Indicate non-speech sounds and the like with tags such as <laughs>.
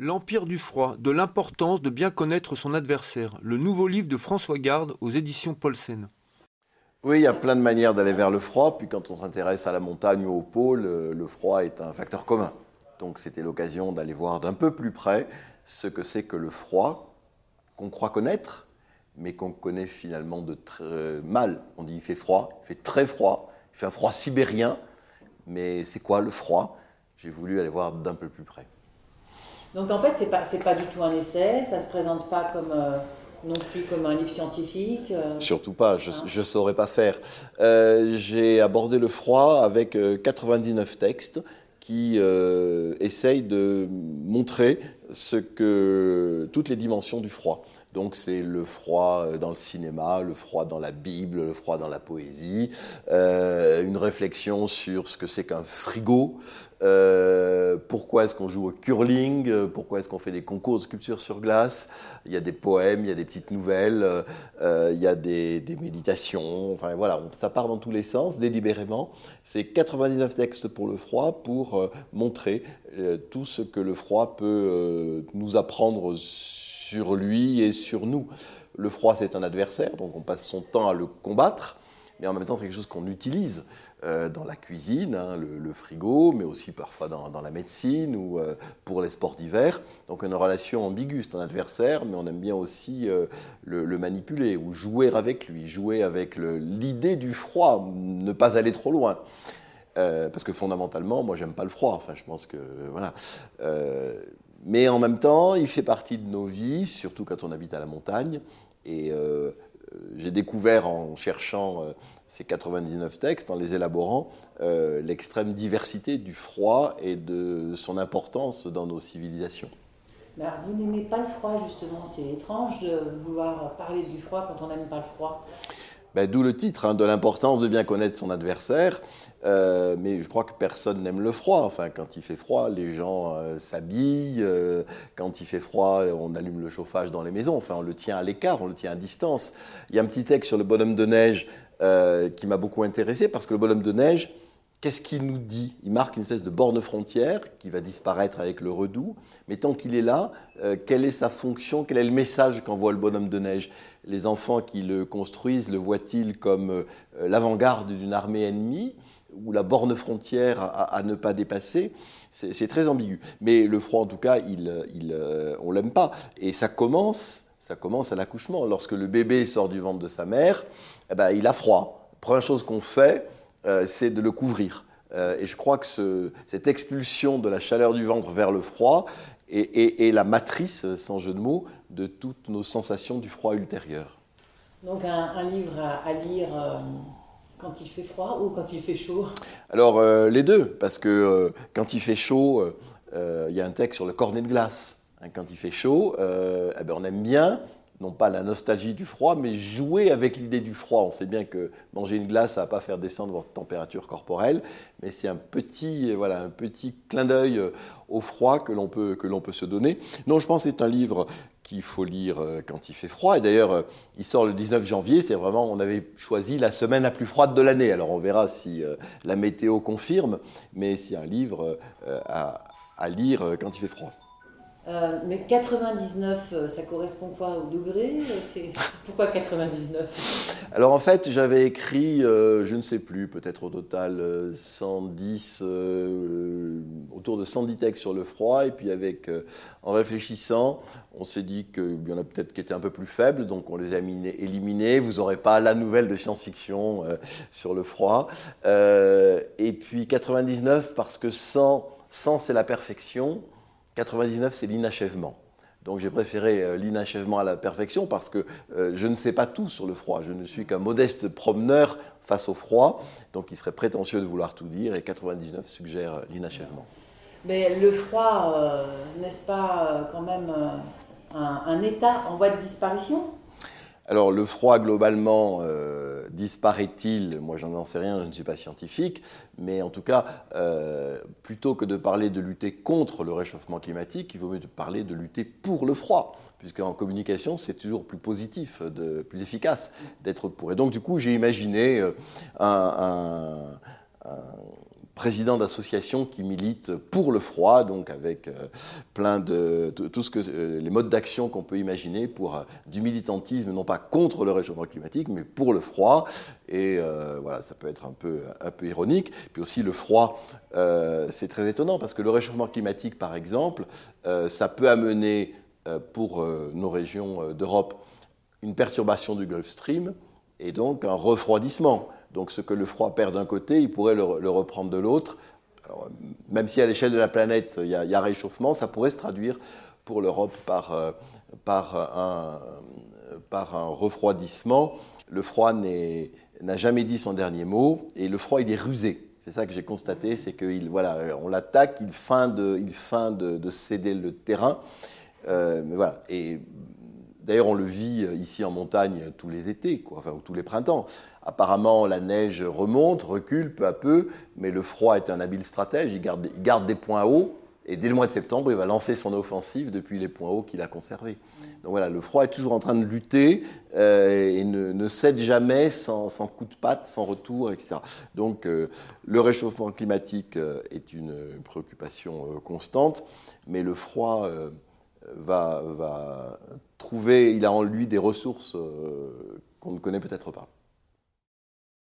L'Empire du froid, de l'importance de bien connaître son adversaire. Le nouveau livre de François Garde aux éditions Paulsen. Oui, il y a plein de manières d'aller vers le froid. Puis quand on s'intéresse à la montagne ou au pôle, le froid est un facteur commun. Donc c'était l'occasion d'aller voir d'un peu plus près ce que c'est que le froid qu'on croit connaître, mais qu'on connaît finalement de très mal. On dit il fait froid, il fait très froid, il fait un froid sibérien. Mais c'est quoi le froid? J'ai voulu aller voir d'un peu plus près. Donc en fait, c'est pas pas du tout un essai, ça se présente pas comme euh, non plus comme un livre scientifique. Euh. Surtout pas, je ne saurais pas faire. Euh, j'ai abordé le froid avec 99 textes qui essayent de montrer ce que toutes les dimensions du froid. Donc c'est le froid dans le cinéma, le froid dans la Bible, le froid dans la poésie, euh, une réflexion sur ce que c'est qu'un frigo, euh, pourquoi est-ce qu'on joue au curling, pourquoi est-ce qu'on fait des concours de sculpture sur glace, il y a des poèmes, il y a des petites nouvelles, il y a des, méditations, enfin voilà, ça part dans tous les sens délibérément. C'est 99 textes pour le froid pour montrer tout ce que le froid peut nous apprendre sur lui et sur nous. Le froid, c'est un adversaire, donc on passe son temps à le combattre, mais en même temps, c'est quelque chose qu'on utilise euh, dans la cuisine, hein, le, frigo, mais aussi parfois dans, la médecine ou euh, pour les sports d'hiver. Donc une relation ambiguë, c'est un adversaire, mais on aime bien aussi euh, le, le, manipuler ou jouer avec lui, jouer avec l'idée du froid, ne pas aller trop loin. parce que fondamentalement, moi, j'aime pas le froid. Enfin, je pense que voilà. Mais en même temps, il fait partie de nos vies, surtout quand on habite à la montagne. Et j'ai découvert en cherchant euh, ces 99 textes, en les élaborant, euh, l'extrême diversité du froid et de son importance dans nos civilisations. vous n'aimez pas le froid, justement. C'est étrange de vouloir parler du froid quand on n'aime pas le froid. Ben, d'où le titre, hein, de l'importance de bien connaître son adversaire. Euh, mais je crois que personne n'aime le froid. Enfin, quand il fait froid, les gens euh, s'habillent. Euh, quand il fait froid, on allume le chauffage dans les maisons. Enfin, on le tient à l'écart, on le tient à distance. Il y a un petit texte sur le bonhomme de neige qui m'a beaucoup intéressé parce que le bonhomme de neige, Qu'est-ce qu'il nous dit Il marque une espèce de borne frontière qui va disparaître avec le redout. Mais tant qu'il est là, euh, quelle est sa fonction Quel est le message qu'envoie le bonhomme de neige Les enfants qui le construisent le voient-ils comme euh, l'avant-garde d'une armée ennemie ou la borne frontière à, ne pas dépasser? C'est très ambigu. Mais le froid, en tout cas, il, il, euh, on l'aime pas. Et ça commence, ça commence à l'accouchement. Lorsque le bébé sort du ventre de sa mère, eh ben, il a froid. Première chose qu'on fait, c'est de le couvrir. Euh, et je crois que cette expulsion de la chaleur du ventre vers le froid est, la matrice, sans jeu de mots, de toutes nos sensations du froid ultérieur. Donc un, livre à, lire euh, quand il fait froid ou quand il fait chaud? Alors les deux, parce que quand il fait chaud, il y a un texte sur le cornet de glace. Hein, quand il fait chaud, eh ben, on aime bien non pas la nostalgie du froid, mais jouer avec l'idée du froid. On sait bien que manger une glace, ça ne va pas faire descendre votre température corporelle, mais c'est un petit, voilà, un petit clin d'œil euh, au froid que l'on peut, peut se donner. Non, je pense que c'est un livre qu'il faut lire euh, quand il fait froid. Et d'ailleurs, euh, il sort le 19 janvier. C'est vraiment, on avait choisi la semaine la plus froide de l'année. Alors on verra si la météo confirme, mais c'est un livre à lire quand il fait froid. Euh, mais 99, euh, ça correspond quoi au degré <laughs> Pourquoi 99 Alors en fait, j'avais écrit, euh, je ne sais plus, peut-être au total 110, autour de 110 textes sur le froid. Et puis avec, en réfléchissant, on s'est dit qu'il y en a peut-être qui étaient un peu plus faibles, donc on les a éliminés. Vous n'aurez pas la nouvelle de science-fiction sur le froid. et puis 99, parce que 100, 100 c'est la perfection. 99, c'est l'inachèvement. Donc j'ai préféré euh, l'inachèvement à la perfection parce que euh, je ne sais pas tout sur le froid. Je ne suis qu'un modeste promeneur face au froid. Donc il serait prétentieux de vouloir tout dire et 99 suggère euh, l'inachèvement. Mais le froid, n'est-ce pas quand même un état en voie de disparition? Alors le froid globalement disparaît-il? Moi j'en sais rien, je ne suis pas scientifique, mais en tout cas, euh, plutôt que de parler de lutter contre le réchauffement climatique, il vaut mieux parler de lutter pour le froid, puisqu'en communication c'est toujours plus positif, plus efficace d'être pour. Et donc du coup j'ai imaginé euh, un président d'associations qui militent pour le froid, donc avec plein de tout ce que les modes d'action qu'on peut imaginer pour du militantisme, non pas contre le réchauffement climatique, mais pour le froid. Et voilà, ça peut être un peu un peu ironique. Puis aussi le froid, c'est très étonnant parce que le réchauffement climatique, par exemple, ça peut amener pour nos régions d'Europe une perturbation du Gulf Stream et donc un refroidissement. Donc ce que le froid perd d'un côté, il pourrait le, reprendre de l'autre. Même si à l'échelle de la planète, il y, a, réchauffement, ça pourrait se traduire pour l'Europe par, euh, un, par un refroidissement. Le froid n'a jamais dit son dernier mot et le froid, il est rusé. C'est ça que j'ai constaté, c'est qu'on voilà, l'attaque, il feint, de, il feint de, céder le terrain. Euh, voilà. D'ailleurs, on le vit euh, ici en montagne tous les étés, enfin, ou tous les printemps. Apparemment, la neige remonte, recule peu à peu, mais le froid est un habile stratège, il garde, des points hauts, et dès le mois de septembre, il va lancer son offensive depuis les points hauts qu'il a conservés. Donc voilà, le froid est toujours en train de lutter euh, et ne, cède jamais sans, coup de patte, sans retour, etc. Donc euh, le réchauffement climatique est une préoccupation constante, mais le froid va, trouver, il a en lui des ressources euh, qu'on ne connaît peut-être pas.